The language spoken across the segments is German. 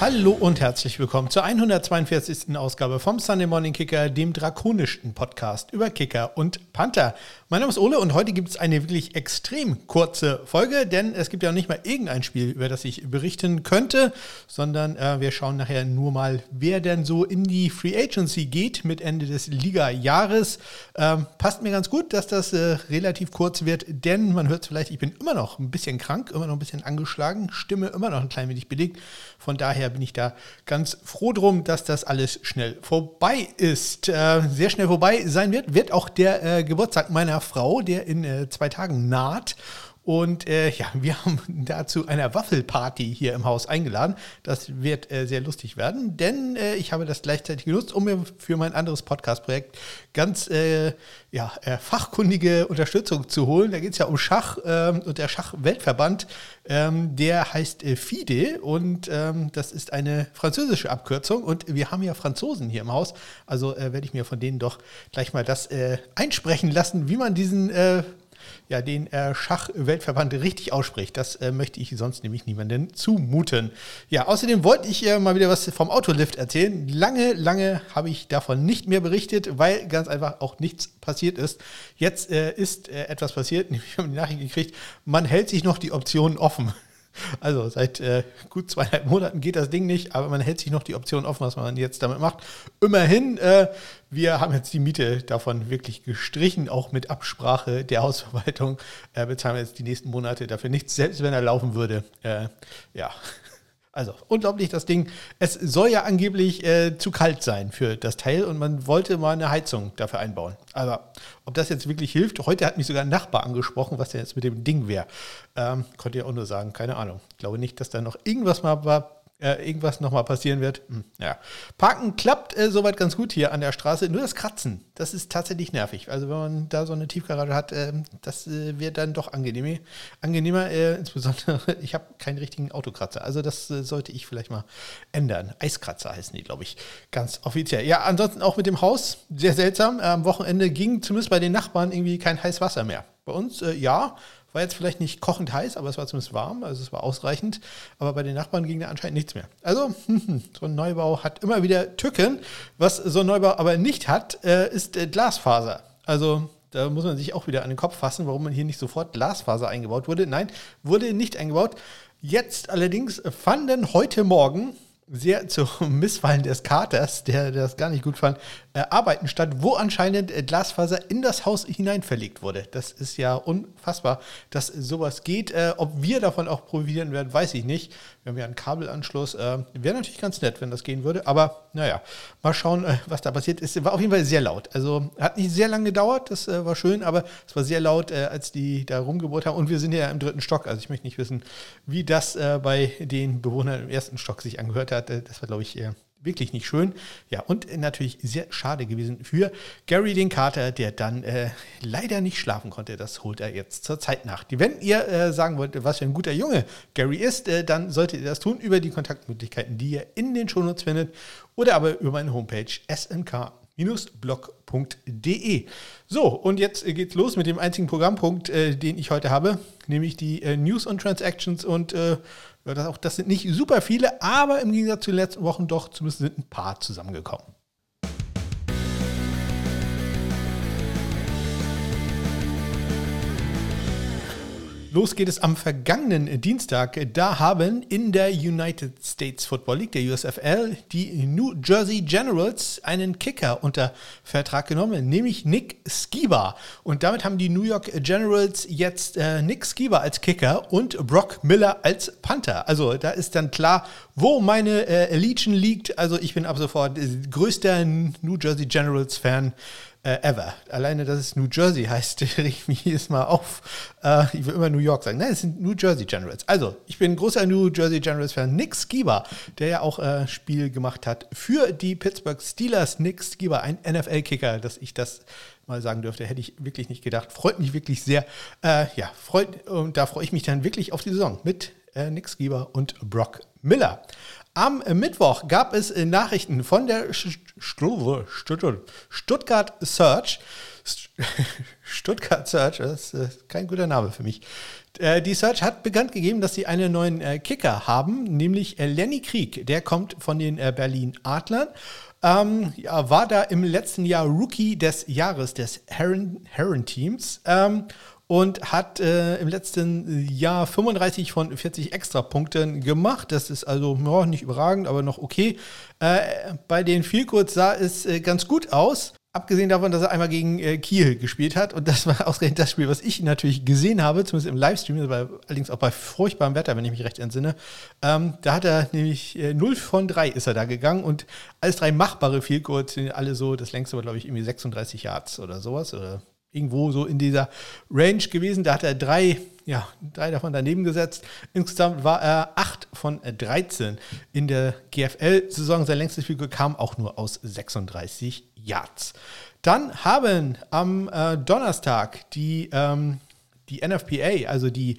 Hallo und herzlich willkommen zur 142. Ausgabe vom Sunday Morning Kicker, dem drakonischsten Podcast über Kicker und Panther. Mein Name ist Ole und heute gibt es eine wirklich extrem kurze Folge, denn es gibt ja nicht mal irgendein Spiel, über das ich berichten könnte, sondern äh, wir schauen nachher nur mal, wer denn so in die Free Agency geht mit Ende des Liga-Jahres. Ähm, passt mir ganz gut, dass das äh, relativ kurz wird, denn man hört es vielleicht, ich bin immer noch ein bisschen krank, immer noch ein bisschen angeschlagen, Stimme immer noch ein klein wenig belegt. Von daher bin ich da ganz froh drum, dass das alles schnell vorbei ist. Äh, sehr schnell vorbei sein wird, wird auch der äh, Geburtstag meiner Frau, der in äh, zwei Tagen naht. Und äh, ja, wir haben dazu einer Waffelparty hier im Haus eingeladen. Das wird äh, sehr lustig werden, denn äh, ich habe das gleichzeitig genutzt, um mir für mein anderes Podcast-Projekt ganz äh, ja, äh, fachkundige Unterstützung zu holen. Da geht es ja um Schach ähm, und der Schachweltverband, ähm, der heißt äh, FIDE und ähm, das ist eine französische Abkürzung. Und wir haben ja Franzosen hier im Haus, also werde ich mir von denen doch gleich mal das einsprechen lassen, wie man diesen ja, den äh, Schachweltverband richtig ausspricht. Das äh, möchte ich sonst nämlich niemandem zumuten. Ja, außerdem wollte ich äh, mal wieder was vom Autolift erzählen. Lange, lange habe ich davon nicht mehr berichtet, weil ganz einfach auch nichts passiert ist. Jetzt äh, ist äh, etwas passiert, nämlich haben die Nachricht gekriegt, man hält sich noch die Optionen offen. Also seit äh, gut zweieinhalb Monaten geht das Ding nicht, aber man hält sich noch die Option offen, was man jetzt damit macht. Immerhin, äh, wir haben jetzt die Miete davon wirklich gestrichen, auch mit Absprache der Hausverwaltung äh, bezahlen wir jetzt die nächsten Monate dafür nichts, selbst wenn er laufen würde. Äh, ja. Also unglaublich das Ding. Es soll ja angeblich äh, zu kalt sein für das Teil und man wollte mal eine Heizung dafür einbauen. Aber ob das jetzt wirklich hilft, heute hat mich sogar ein Nachbar angesprochen, was denn jetzt mit dem Ding wäre. Ähm, konnte ja auch nur sagen, keine Ahnung. Ich glaube nicht, dass da noch irgendwas mal war, äh, irgendwas nochmal passieren wird. Hm, ja. Parken klappt äh, soweit ganz gut hier an der Straße. Nur das Kratzen, das ist tatsächlich nervig. Also wenn man da so eine Tiefgarage hat, äh, das äh, wird dann doch angenehmer. angenehmer äh, insbesondere, ich habe keinen richtigen Autokratzer. Also das äh, sollte ich vielleicht mal ändern. Eiskratzer heißen die, glaube ich, ganz offiziell. Ja, ansonsten auch mit dem Haus, sehr seltsam. Am Wochenende ging zumindest bei den Nachbarn irgendwie kein heißes Wasser mehr. Bei uns, ja, war jetzt vielleicht nicht kochend heiß, aber es war zumindest warm, also es war ausreichend. Aber bei den Nachbarn ging da anscheinend nichts mehr. Also, so ein Neubau hat immer wieder Tücken. Was so ein Neubau aber nicht hat, äh, ist äh, Glasfaser. Also, da muss man sich auch wieder an den Kopf fassen, warum man hier nicht sofort Glasfaser eingebaut wurde. Nein, wurde nicht eingebaut. Jetzt allerdings fanden heute Morgen sehr zum Missfallen des Katers, der, der das gar nicht gut fand, äh, Arbeiten statt, wo anscheinend äh, Glasfaser in das Haus hinein verlegt wurde. Das ist ja unfassbar, dass sowas geht. Äh, ob wir davon auch profitieren werden, weiß ich nicht. Wir haben ja einen Kabelanschluss. Wäre natürlich ganz nett, wenn das gehen würde. Aber naja, mal schauen, was da passiert. Es war auf jeden Fall sehr laut. Also hat nicht sehr lange gedauert, das war schön, aber es war sehr laut, als die da rumgebohrt haben. Und wir sind ja im dritten Stock. Also ich möchte nicht wissen, wie das bei den Bewohnern im ersten Stock sich angehört hat. das war, glaube ich, wirklich nicht schön. Ja, und natürlich sehr schade gewesen für Gary den Carter, der dann äh, leider nicht schlafen konnte. Das holt er jetzt zur Zeit nach. Wenn ihr äh, sagen wollt, was für ein guter Junge Gary ist, äh, dann solltet ihr das tun über die Kontaktmöglichkeiten, die ihr in den Shownotes findet oder aber über meine Homepage snk blog.de. So, und jetzt geht's los mit dem einzigen Programmpunkt, äh, den ich heute habe, nämlich die äh, News und Transactions und äh, das, auch, das sind nicht super viele, aber im Gegensatz zu den letzten Wochen doch zumindest sind ein paar zusammengekommen. Los geht es am vergangenen Dienstag. Da haben in der United States Football League, der USFL, die New Jersey Generals einen Kicker unter Vertrag genommen, nämlich Nick Skiba. Und damit haben die New York Generals jetzt äh, Nick Skiba als Kicker und Brock Miller als Panther. Also da ist dann klar, wo meine äh, Legion liegt. Also ich bin ab sofort größter New Jersey Generals Fan äh, ever. Alleine, dass es New Jersey heißt, reg ich mich jedes Mal auf. Äh, ich will immer New York sagen. Nein, es sind New Jersey Generals. Also, ich bin großer New Jersey Generals-Fan. Nick Skiba, der ja auch äh, Spiel gemacht hat für die Pittsburgh Steelers. Nick Skiba, ein NFL-Kicker, dass ich das mal sagen dürfte, hätte ich wirklich nicht gedacht. Freut mich wirklich sehr. Äh, ja, freut, und da freue ich mich dann wirklich auf die Saison mit äh, Nick Skiba und Brock Miller. Am Mittwoch gab es Nachrichten von der Stuttgart Search. Stuttgart Search, das ist kein guter Name für mich. Äh, die Search hat bekannt gegeben, dass sie einen neuen äh, Kicker haben, nämlich äh, Lenny Krieg. Der kommt von den Berlin Adlern. Ähm, ja, war da im letzten Jahr Rookie des Jahres des Heron, Heron Teams ähm, und hat äh, im letzten Jahr 35 von 40 Extrapunkten gemacht. Das ist also ja, nicht überragend, aber noch okay. Äh, bei den Vielkurz sah es äh, ganz gut aus. Abgesehen davon, dass er einmal gegen äh, Kiel gespielt hat. Und das war ausgerechnet das Spiel, was ich natürlich gesehen habe, zumindest im Livestream, aber allerdings auch bei furchtbarem Wetter, wenn ich mich recht entsinne. Ähm, da hat er nämlich äh, 0 von 3 ist er da gegangen und alles drei machbare Goals sind alle so, das längste war, glaube ich, irgendwie 36 Yards oder sowas. Oder irgendwo so in dieser Range gewesen. Da hat er drei, ja, drei davon daneben gesetzt. Insgesamt war er 8 von 13 in der GFL-Saison. Sein längstes Goal kam auch nur aus 36 Yards. Dann haben am äh, Donnerstag die, ähm, die NFPA, also die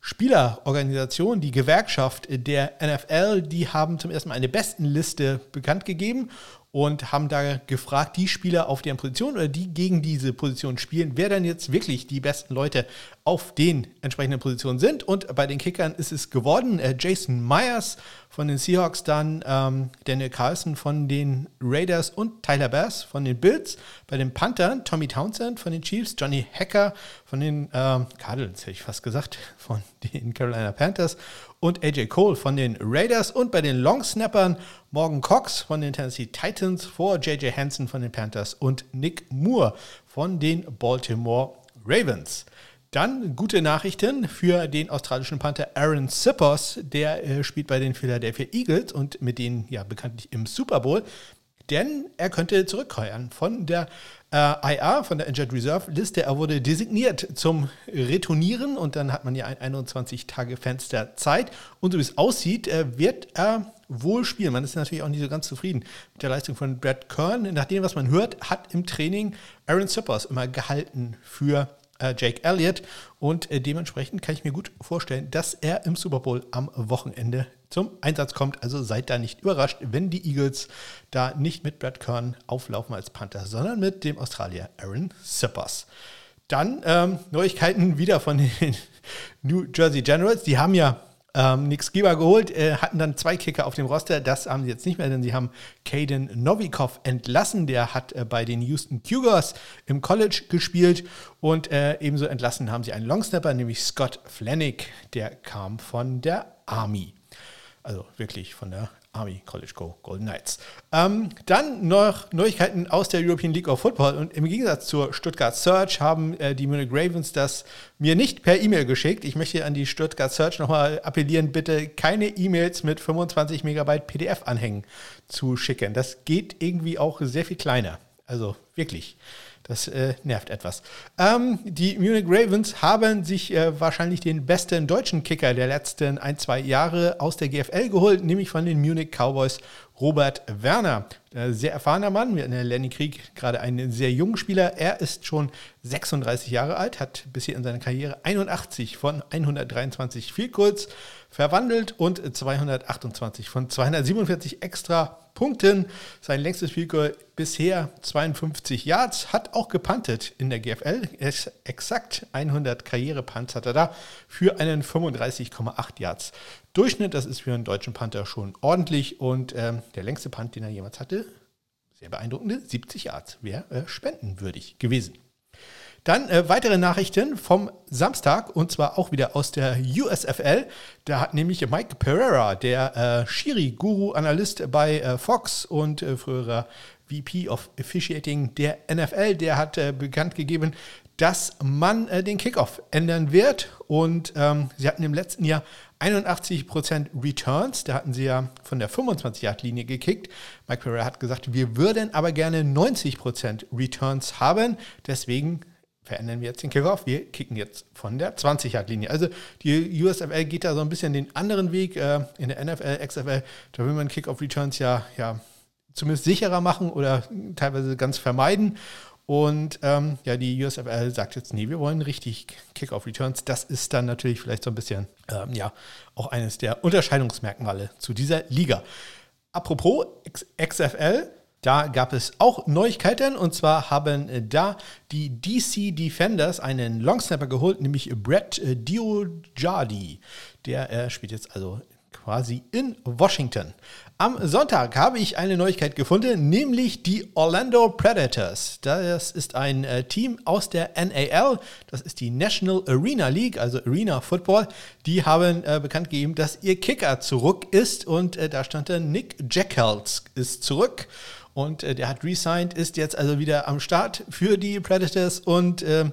Spielerorganisation, die Gewerkschaft der NFL, die haben zum ersten Mal eine Bestenliste bekannt gegeben und haben da gefragt, die Spieler auf deren Position oder die gegen diese Position spielen, wer dann jetzt wirklich die besten Leute auf den entsprechenden Positionen sind. Und bei den Kickern ist es geworden äh, Jason Myers von den Seahawks, dann ähm, Daniel Carlson von den Raiders und Tyler Bass von den Bills. Bei den Panthern Tommy Townsend von den Chiefs, Johnny Hacker von den ähm, Cardinals, hätte ich fast gesagt, von den Carolina Panthers und AJ Cole von den Raiders und bei den Long Snappern Morgan Cox von den Tennessee Titans vor JJ Hansen von den Panthers und Nick Moore von den Baltimore Ravens. Dann gute Nachrichten für den australischen Panther Aaron Sippers, der äh, spielt bei den Philadelphia Eagles und mit denen ja bekanntlich im Super Bowl, denn er könnte zurückkehren von der äh, IA von der Injured Reserve Liste. Er wurde designiert zum Retournieren und dann hat man ja ein 21 Tage Fenster Zeit. Und so wie es aussieht, äh, wird er wohl spielen. Man ist natürlich auch nicht so ganz zufrieden mit der Leistung von Brad Kern. Nach dem, was man hört, hat im Training Aaron Sippers immer gehalten für äh, Jake Elliott. Und äh, dementsprechend kann ich mir gut vorstellen, dass er im Super Bowl am Wochenende zum Einsatz kommt. Also seid da nicht überrascht, wenn die Eagles da nicht mit Brad Kern auflaufen als Panther, sondern mit dem Australier Aaron Sippers. Dann ähm, Neuigkeiten wieder von den New Jersey Generals. Die haben ja ähm, Nick Skiba geholt, äh, hatten dann zwei Kicker auf dem Roster. Das haben sie jetzt nicht mehr, denn sie haben Caden Novikov entlassen. Der hat äh, bei den Houston Cougars im College gespielt. Und äh, ebenso entlassen haben sie einen Longsnapper, nämlich Scott Flanick. Der kam von der Army. Also wirklich von der Army College Go Golden Knights. Ähm, dann noch Neuigkeiten aus der European League of Football. Und im Gegensatz zur Stuttgart Search haben äh, die Munich Ravens das mir nicht per E-Mail geschickt. Ich möchte an die Stuttgart Search nochmal appellieren, bitte keine E-Mails mit 25 Megabyte PDF-Anhängen zu schicken. Das geht irgendwie auch sehr viel kleiner. Also wirklich. Das äh, nervt etwas. Ähm, die Munich Ravens haben sich äh, wahrscheinlich den besten deutschen Kicker der letzten ein, zwei Jahre aus der GFL geholt, nämlich von den Munich Cowboys Robert Werner. Ein sehr erfahrener Mann, wir hatten Lenny Krieg gerade einen sehr jungen Spieler. Er ist schon 36 Jahre alt, hat bisher in seiner Karriere 81 von 123 Field Goals verwandelt und 228 von 247 extra Punkten. Sein längstes Field Goal bisher 52 Yards, hat auch gepantet in der GFL. ist exakt 100 Karrierepunts hat er da für einen 35,8 Yards Durchschnitt. Das ist für einen deutschen Panther schon ordentlich und ähm, der längste Punt, den er jemals hatte, sehr beeindruckende 70 Yards, wäre äh, spendenwürdig gewesen. Dann äh, weitere Nachrichten vom Samstag und zwar auch wieder aus der USFL. Da hat nämlich Mike Pereira, der äh, Schiri-Guru-Analyst bei äh, Fox und äh, früherer VP of Officiating der NFL, der hat äh, bekannt gegeben, dass man äh, den Kickoff ändern wird. Und ähm, sie hatten im letzten Jahr 81% Returns. Da hatten sie ja von der 25-Yard-Linie gekickt. Mike Pereira hat gesagt, wir würden aber gerne 90% Returns haben. Deswegen verändern wir jetzt den Kickoff. Wir kicken jetzt von der 20-Yard-Linie. Also die USFL geht da so ein bisschen den anderen Weg. Äh, in der NFL, XFL, da will man Kickoff-Returns ja, ja zumindest sicherer machen oder teilweise ganz vermeiden. Und ähm, ja, die USFL sagt jetzt, nee, wir wollen richtig Kickoff-Returns. Das ist dann natürlich vielleicht so ein bisschen, ähm, ja, auch eines der Unterscheidungsmerkmale zu dieser Liga. Apropos XFL, da gab es auch Neuigkeiten und zwar haben äh, da die DC Defenders einen Longsnapper geholt, nämlich Brett äh, Diojardi. Der äh, spielt jetzt also quasi in Washington. Am Sonntag habe ich eine Neuigkeit gefunden, nämlich die Orlando Predators. Das ist ein äh, Team aus der NAL, das ist die National Arena League, also Arena Football. Die haben äh, bekannt gegeben, dass ihr Kicker zurück ist und äh, da stand dann Nick Jackals ist zurück und äh, der hat resigned, ist jetzt also wieder am Start für die Predators und ähm,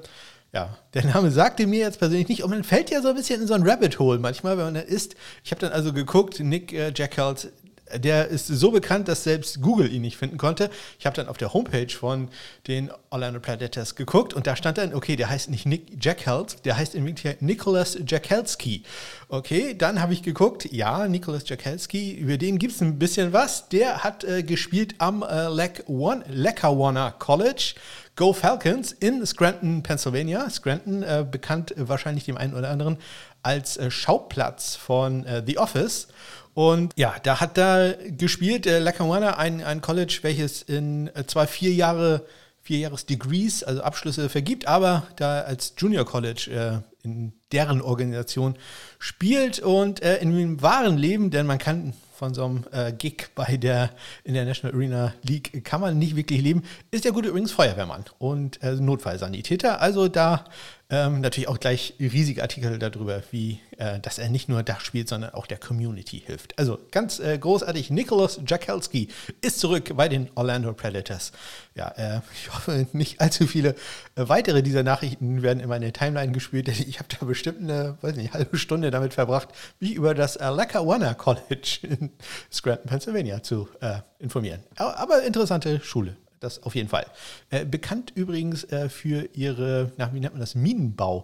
ja, der Name sagte mir jetzt persönlich nicht, und man fällt ja so ein bisschen in so ein Rabbit Hole manchmal, wenn man da ist. Ich habe dann also geguckt, Nick äh, Jackals, der ist so bekannt, dass selbst Google ihn nicht finden konnte. Ich habe dann auf der Homepage von den Orlando Predators geguckt und da stand dann, okay, der heißt nicht Nick Jackhels, der heißt in Wirklichkeit Nicholas Jackelski. Okay, dann habe ich geguckt, ja, Nicholas Jackelski, über den gibt es ein bisschen was. Der hat äh, gespielt am äh, Lackawanna College. Go Falcons in Scranton, Pennsylvania. Scranton, äh, bekannt wahrscheinlich dem einen oder anderen als äh, Schauplatz von äh, The Office. Und ja, da hat da gespielt, äh, Lackawanna, ein, ein College, welches in äh, zwar vier Jahre, vier Jahres Degrees, also Abschlüsse vergibt, aber da als Junior College äh, in deren Organisation spielt und äh, in dem wahren Leben, denn man kann von so einem äh, Gig bei der International Arena League kann man nicht wirklich leben. Ist der gute übrigens Feuerwehrmann und äh, Notfallsanitäter. Also da ähm, natürlich auch gleich riesige Artikel darüber, wie, äh, dass er nicht nur da spielt, sondern auch der Community hilft. Also ganz äh, großartig. Nicholas Jakelski ist zurück bei den Orlando Predators. Ja, äh, ich hoffe, nicht allzu viele äh, weitere dieser Nachrichten werden in meine Timeline gespielt, denn ich habe da bestimmt eine, weiß nicht, halbe Stunde damit verbracht, wie über das Lackawanna College in Scranton, Pennsylvania zu äh, informieren. Aber, interessante Schule das auf jeden Fall. Äh, bekannt übrigens äh, für ihre, na, wie nennt man das, Minenbau.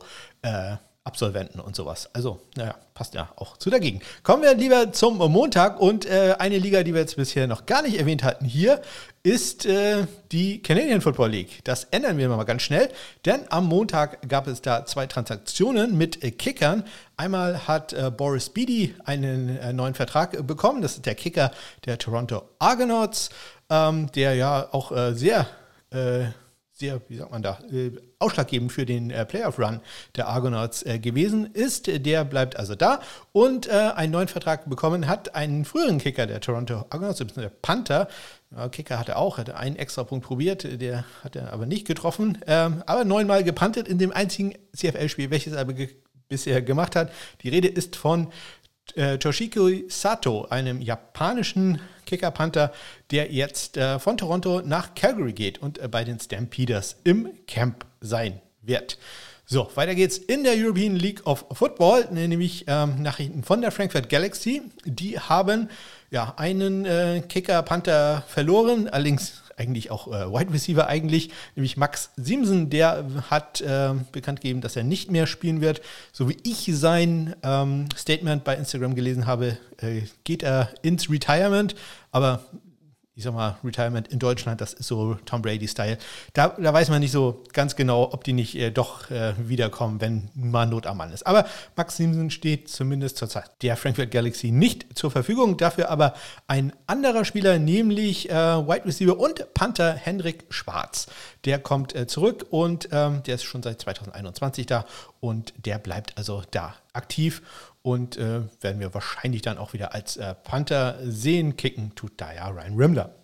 Absolventen und sowas. Also, naja, passt ja auch zu dagegen. Kommen wir lieber zum Montag und äh, eine Liga, die wir jetzt bisher noch gar nicht erwähnt hatten hier, ist äh, die Canadian Football League. Das ändern wir mal ganz schnell, denn am Montag gab es da zwei Transaktionen mit äh, Kickern. Einmal hat äh, Boris Beatty einen äh, neuen Vertrag bekommen. Das ist der Kicker der Toronto Argonauts ähm, der ja auch äh, sehr, sehr, wie sagt man da, äh, ausschlaggebend für den äh, Playoff-Run der Argonauts äh, gewesen ist. Der bleibt also da und äh, einen neuen Vertrag bekommen hat einen früheren Kicker der Toronto Argonauts, der Panther. Ja, Kicker hatte auch, hatte einen extra Punkt probiert, der hat er aber nicht getroffen, ähm, aber neunmal gepantet in dem einzigen CFL-Spiel, welches er ge bisher gemacht hat. Die Rede ist von äh, Toshiko Sato, einem japanischen Kicker-Panther, der jetzt äh, von Toronto nach Calgary geht und äh, bei den Stampeders im Camp sein wird. So, weiter geht's in der European League of Football, nämlich ähm, Nachrichten von der Frankfurt Galaxy. Die haben ja einen äh, Kicker-Panther verloren, allerdings eigentlich auch äh, Wide Receiver eigentlich, nämlich Max Simsen, der hat äh, bekannt gegeben, dass er nicht mehr spielen wird. So wie ich sein ähm, Statement bei Instagram gelesen habe, äh, geht er ins Retirement, aber ich sag mal, Retirement in Deutschland, das ist so Tom Brady-Style. Da, da weiß man nicht so ganz genau, ob die nicht äh, doch äh, wiederkommen, wenn mal Not am Mann ist. Aber Max Simpson steht zumindest zur Zeit der Frankfurt Galaxy nicht zur Verfügung. Dafür aber ein anderer Spieler, nämlich äh, Wide Receiver und Panther Henrik Schwarz. Der kommt äh, zurück und ähm, der ist schon seit 2021 da und der bleibt also da aktiv und äh, werden wir wahrscheinlich dann auch wieder als äh, Panther sehen. Kicken tut da ja Ryan Rimmler.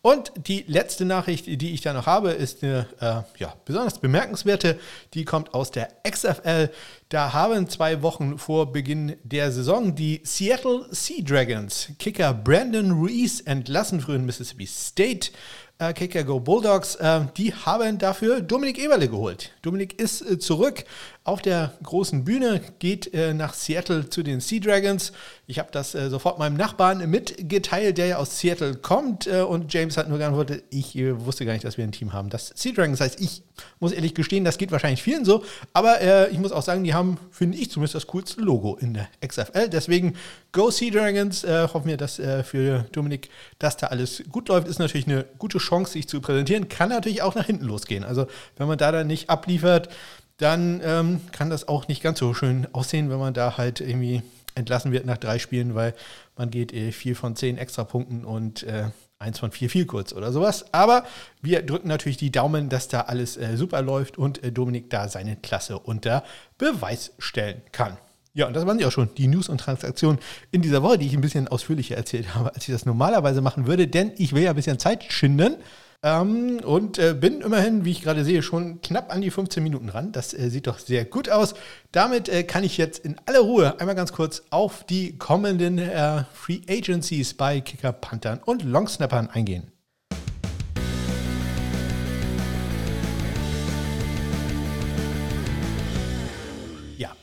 Und die letzte Nachricht, die ich da noch habe, ist eine äh, ja, besonders bemerkenswerte. Die kommt aus der XFL. Da haben zwei Wochen vor Beginn der Saison die Seattle Sea Dragons Kicker Brandon Ruiz entlassen, frühen Mississippi State äh, Kicker Go Bulldogs, äh, die haben dafür Dominik Eberle geholt. Dominik ist äh, zurück auf der großen Bühne, geht äh, nach Seattle zu den Sea Dragons. Ich habe das äh, sofort meinem Nachbarn mitgeteilt, der ja aus Seattle kommt. Äh, und James hat nur geantwortet, ich wusste gar nicht, dass wir ein Team haben. Das Sea Dragons heißt, ich muss ehrlich gestehen, das geht wahrscheinlich vielen so. Aber ich muss auch sagen, die haben, finde ich zumindest, das coolste Logo in der XFL. Deswegen Go Sea Dragons. Äh, hoffen wir, dass äh, für Dominik, dass da alles gut läuft. Ist natürlich eine gute Chance, sich zu präsentieren. Kann natürlich auch nach hinten losgehen. Also, wenn man da dann nicht abliefert, dann ähm, kann das auch nicht ganz so schön aussehen, wenn man da halt irgendwie entlassen wird nach drei Spielen, weil man geht äh, vier von zehn Extrapunkten und äh, eins von vier viel kurz oder sowas. Aber wir drücken natürlich die Daumen, dass da alles äh, super läuft und äh, Dominik da seine Klasse unter Beweis stellen kann. Ja, und das waren ja auch schon die News und Transaktionen in dieser Woche, die ich ein bisschen ausführlicher erzählt habe, als ich das normalerweise machen würde, denn ich will ja ein bisschen Zeit schinden. Ähm, und äh, bin immerhin, wie ich gerade sehe, schon knapp an die 15 Minuten ran. Das äh, sieht doch sehr gut aus. Damit äh, kann ich jetzt in aller Ruhe einmal ganz kurz auf die kommenden äh, Free Agencies bei Kicker, Panthern und Longsnappern eingehen.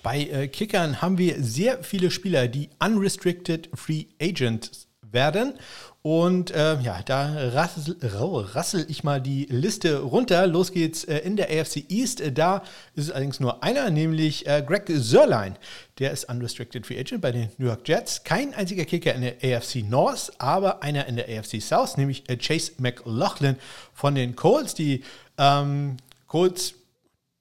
Bei äh, Kickern haben wir sehr viele Spieler, die unrestricted Free Agents werden. Und äh, ja, da rassel, rassel, ich mal die Liste runter. Los geht's äh, in der AFC East. Äh, da ist es allerdings nur einer, nämlich äh, Greg Sörlein. Der ist Unrestricted Free Agent bei den New York Jets. Kein einziger Kicker in der AFC North, aber einer in der AFC South, nämlich äh, Chase McLaughlin von den Colts. Die ähm, Colts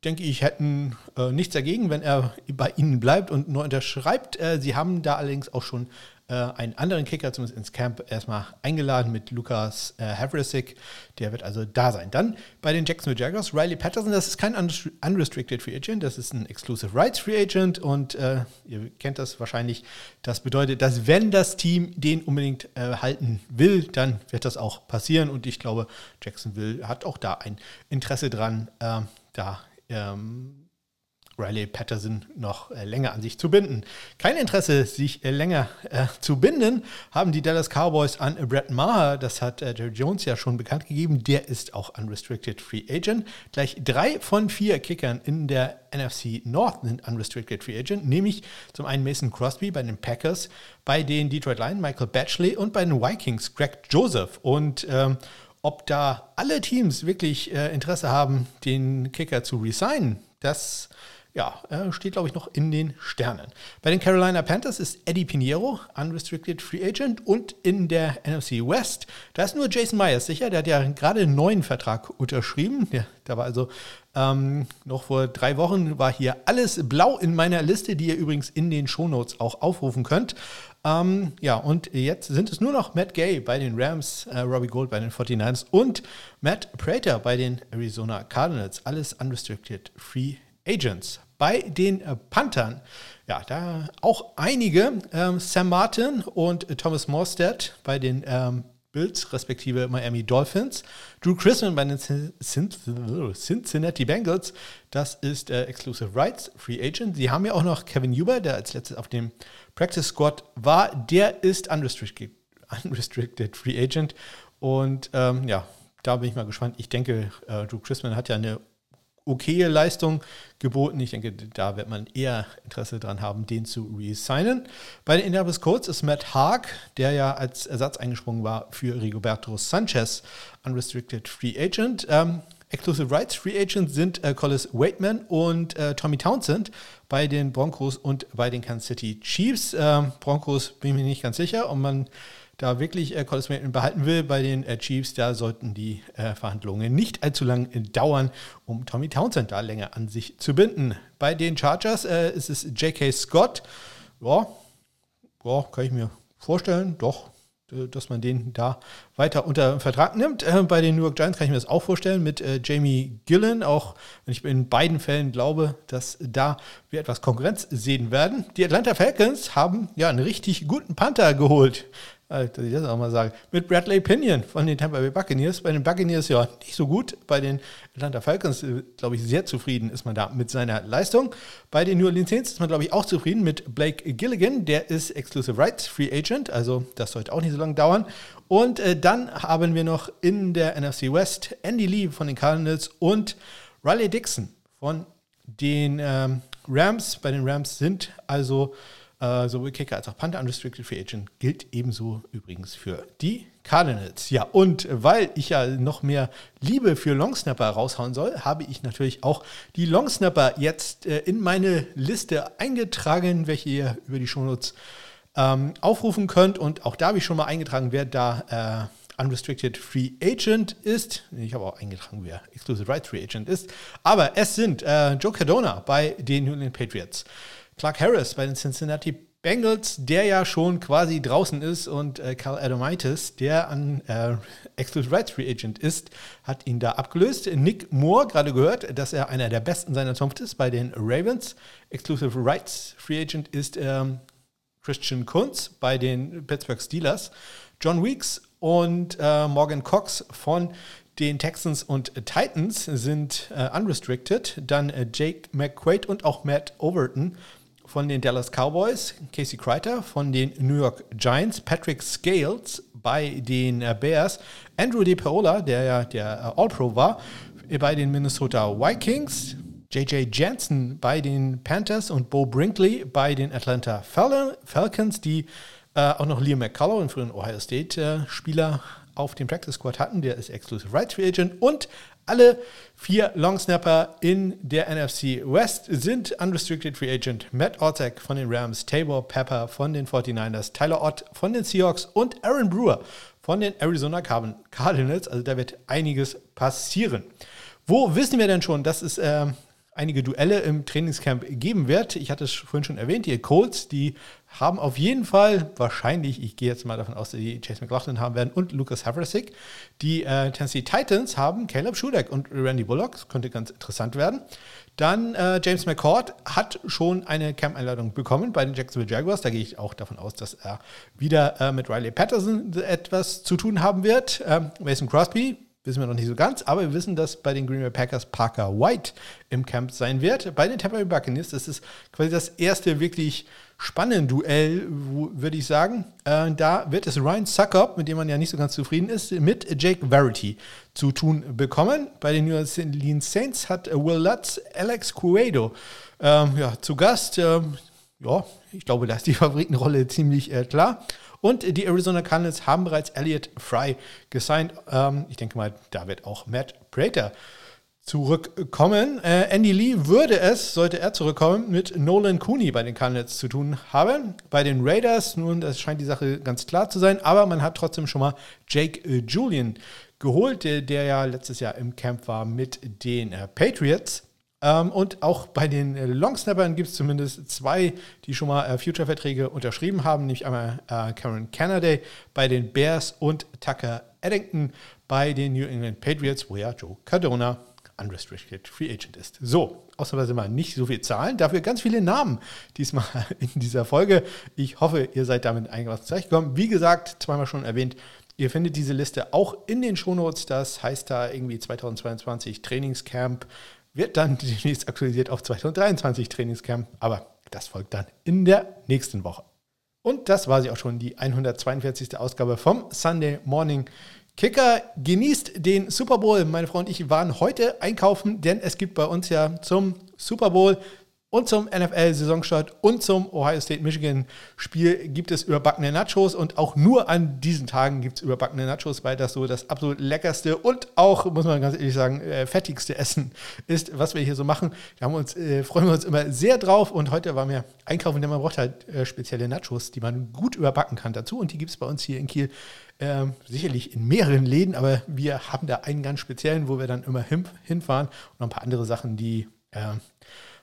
denke ich, hätten äh, nichts dagegen, wenn er bei ihnen bleibt und nur unterschreibt. Äh, sie haben da allerdings auch schon äh, einen anderen Kicker zumindest ins Camp erstmal eingeladen mit Lukas äh, Havrasik. Der wird also da sein. Dann bei den Jacksonville Jaguars, Riley Patterson, das ist kein Unrestricted Free Agent, das ist ein Exclusive Rights Free Agent und äh, ihr kennt das wahrscheinlich. Das bedeutet, dass wenn das Team den unbedingt äh, halten will, dann wird das auch passieren und ich glaube, Jacksonville hat auch da ein Interesse dran, äh, da ähm, Riley Patterson noch äh, länger an sich zu binden. Kein Interesse, sich äh, länger äh, zu binden, haben die Dallas Cowboys an Brett Maher. Das hat äh, Jerry Jones ja schon bekannt gegeben. Der ist auch Unrestricted Free Agent. Gleich drei von vier Kickern in der NFC North sind Unrestricted Free Agent, nämlich zum einen Mason Crosby bei den Packers, bei den Detroit Lions Michael Batchley und bei den Vikings Greg Joseph. Und ähm, ob da alle Teams wirklich äh, Interesse haben, den Kicker zu resignen, das ja, steht, glaube ich, noch in den Sternen. Bei den Carolina Panthers ist Eddie Pinheiro, Unrestricted Free Agent. Und in der NFC West, da ist nur Jason Myers sicher. Der hat ja gerade einen neuen Vertrag unterschrieben. Ja, da war also ähm, noch vor drei Wochen war hier alles blau in meiner Liste, die ihr übrigens in den Shownotes auch aufrufen könnt. Ähm, ja, und jetzt sind es nur noch Matt Gay bei den Rams, äh, Robbie Gold bei den 49ers und Matt Prater bei den Arizona Cardinals. Alles unrestricted free agents. Bei den äh, Panthern, ja, da auch einige, ähm, Sam Martin und äh, Thomas Morstead bei den ähm, Bills, respektive Miami Dolphins. Drew Chrisman bei den Cincinnati Bengals, das ist äh, Exclusive Rights, Free Agent. Sie haben ja auch noch Kevin Huber, der als letztes auf dem Practice Squad war. Der ist unrestricted, unrestricted Free Agent. Und ähm, ja, da bin ich mal gespannt. Ich denke, äh, Drew Chrisman hat ja eine okaye Leistung geboten. Ich denke, da wird man eher Interesse daran haben, den zu resignen. Bei den Indianapolis Colts ist Matt Haag, der ja als Ersatz eingesprungen war für Rigoberto Sanchez, Unrestricted Free Agent. Ähm, Exclusive Rights Free Agent sind äh, Collis Waitman und äh, Tommy Townsend bei den Broncos und bei den Kansas City Chiefs. Ähm, Broncos bin ich mir nicht ganz sicher, ob man da wirklich äh, Collis Maitland behalten will bei den äh, Chiefs, da sollten die äh, Verhandlungen nicht allzu lang äh, dauern, um Tommy Townsend da länger an sich zu binden. Bei den Chargers äh, ist es J.K. Scott. Ja, ja, kann ich mir vorstellen, doch, äh, dass man den da weiter unter Vertrag nimmt. bei den New York Giants kann ich mir das auch vorstellen mit Jamie Gillen, auch wenn ich in beiden Fällen glaube, dass da wir etwas Konkurrenz sehen werden. Die Atlanta Falcons haben ja einen richtig guten Panther geholt dass ich das auch mal sage, mit Bradley Pinion von den Tampa Bay Buccaneers. Bei den Buccaneers ja nicht so gut, bei den Atlanta Falcons, äh, glaube ich, sehr zufrieden ist man da mit seiner Leistung. Bei den New Orleans Saints ist man, glaube ich, auch zufrieden mit Blake Gilligan, der ist Exclusive Rights Free Agent, also das sollte auch nicht so lange dauern. Und äh, dann haben wir noch in der NFC West Andy Lee von den Cardinals und Riley Dixon von den ähm, Rams. Bei den Rams sind also äh, sowohl Kicker als auch Panther Unrestricted Free Agent gilt ebenso übrigens für die Cardinals. Ja, und weil ich ja noch mehr Liebe für Longsnapper raushauen soll, habe ich natürlich auch die Longsnapper jetzt äh, in meine Liste eingetragen, welche ihr über die Shownotes ähm, aufrufen könnt. Und auch da habe ich schon mal eingetragen, wer da äh, Unrestricted Free Agent ist. Ich habe auch eingetragen, wer Exclusive Rights Free Agent ist. Aber es sind äh, Joe Cardona bei den New England Patriots, Clark Harris bei den Cincinnati Bengals, der ja schon quasi draußen ist, und äh, Carl Adamitis, der an äh, Exclusive Rights Free Agent ist, hat ihn da abgelöst. Nick Moore, gerade gehört, dass er einer der besten seiner Zunft ist bei den Ravens. Exclusive Rights Free Agent ist ähm, Christian Kunz bei den Pittsburgh Steelers. John Weeks und äh, Morgan Cox von den Texans und Titans sind äh, unrestricted. Dann äh, Jake McQuaid und auch Matt Overton von den Dallas Cowboys, Casey Kreiter von den New York Giants, Patrick Scales bei den äh, Bears, Andrew DePaola, der ja der äh, All-Pro war, bei den Minnesota Vikings, JJ Jansen bei den Panthers und Bo Brinkley bei den Atlanta Fal Falcons, die äh, auch noch Liam McCullough, einen früheren Ohio State-Spieler, äh, auf dem Practice Squad hatten. Der ist Exclusive Rights Free Agent und alle vier Longsnapper in der NFC West sind Unrestricted Free Agent. Matt Ortek von den Rams, Tabor Pepper von den 49ers, Tyler Ott von den Seahawks und Aaron Brewer von den Arizona Cardinals. Also da wird einiges passieren. Wo wissen wir denn schon, dass es äh, einige Duelle im Trainingscamp geben wird? Ich hatte es vorhin schon erwähnt, die Colts, die haben auf jeden Fall wahrscheinlich, ich gehe jetzt mal davon aus, dass die Chase McLaughlin haben werden und Lucas Havrasik. Die äh, Tennessee Titans haben Caleb Schudeck und Randy Bullock. Das könnte ganz interessant werden. Dann äh, James McCord hat schon eine Camp-Einladung bekommen bei den Jacksonville Jaguars. Da gehe ich auch davon aus, dass er wieder äh, mit Riley Patterson etwas zu tun haben wird. Ähm, Mason Crosby wissen wir noch nicht so ganz, aber wir wissen, dass bei den Green Bay Packers Parker White im Camp sein wird. Bei den Tampa Bay Buccaneers, ist quasi das erste wirklich spannende Duell, würde ich sagen. Äh, da wird es Ryan Suckup, mit dem man ja nicht so ganz zufrieden ist, mit Jake Verity zu tun bekommen. Bei den New Orleans Saints hat Will Lutz Alex Cuedo ähm, ja, zu Gast. Ähm, ja, ich glaube, da ist die Favoritenrolle ziemlich äh, klar. Und die Arizona Cardinals haben bereits Elliot Fry gesigned. Ähm, ich denke mal, da wird auch Matt Prater zurückkommen. Äh, Andy Lee würde es, sollte er zurückkommen, mit Nolan Cooney bei den Cardinals zu tun haben. Bei den Raiders, nun, das scheint die Sache ganz klar zu sein, aber man hat trotzdem schon mal Jake äh, Julian geholt, der, der, ja letztes Jahr im Camp war mit den äh, Patriots. Ähm, und auch bei den äh, Longsnappern gibt es zumindest zwei, die schon mal äh, Future-Verträge unterschrieben haben, nämlich einmal äh, Karen Canada bei den Bears und Tucker Eddington bei den New England Patriots, wo ja Joe Cardona Unrestricted Free Agent ist. So, ausnahmsweise mal nicht so viel Zahlen, dafür ganz viele Namen diesmal in dieser Folge. Ich hoffe, ihr seid damit einigermaßen zurechtgekommen. Wie gesagt, zweimal schon erwähnt, ihr findet diese Liste auch in den Shownotes. Das heißt da irgendwie 2022 Trainingscamp wird dann demnächst aktualisiert auf 2023 Trainingscamp, aber das folgt dann in der nächsten Woche. Und das war sie auch schon, die 142. Ausgabe vom Sunday Morning Kicker. Genießt den Super Bowl. Meine Frau und ich waren heute einkaufen, denn es gibt bei uns ja zum Super Bowl und zum NFL-Saisonstart und zum Ohio State-Michigan-Spiel gibt es überbackene Nachos. Und auch nur an diesen Tagen gibt es überbackene Nachos, weil das so das absolut leckerste und auch, muss man ganz ehrlich sagen, äh, fettigste Essen ist, was wir hier so machen. Da haben uns, äh, freuen wir uns immer sehr drauf. Und heute waren wir einkaufen, denn man braucht halt äh, spezielle Nachos, die man gut überbacken kann dazu. Und die gibt es bei uns hier in Kiel ähm, sicherlich in mehreren Läden, aber wir haben da einen ganz speziellen, wo wir dann immer hin, hinfahren. Und noch ein paar andere Sachen, die äh,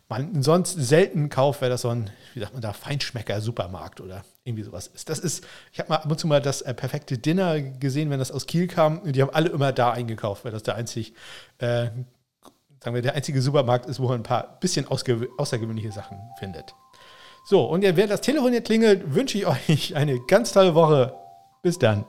man sonst selten kauft, weil das so ein, wie sagt man da, Feinschmecker-Supermarkt oder irgendwie sowas ist. Das ist, ich habe mal ab und zu mal das äh, perfekte Dinner gesehen, wenn das aus Kiel kam. Die haben alle immer da eingekauft, weil das der einzig, äh, sagen wir, der einzige Supermarkt ist, wo man ein paar bisschen außergewöhnliche Sachen findet. So, und wer das Telefon hier klingelt, wünsche ich euch eine ganz tolle Woche. Bis dann.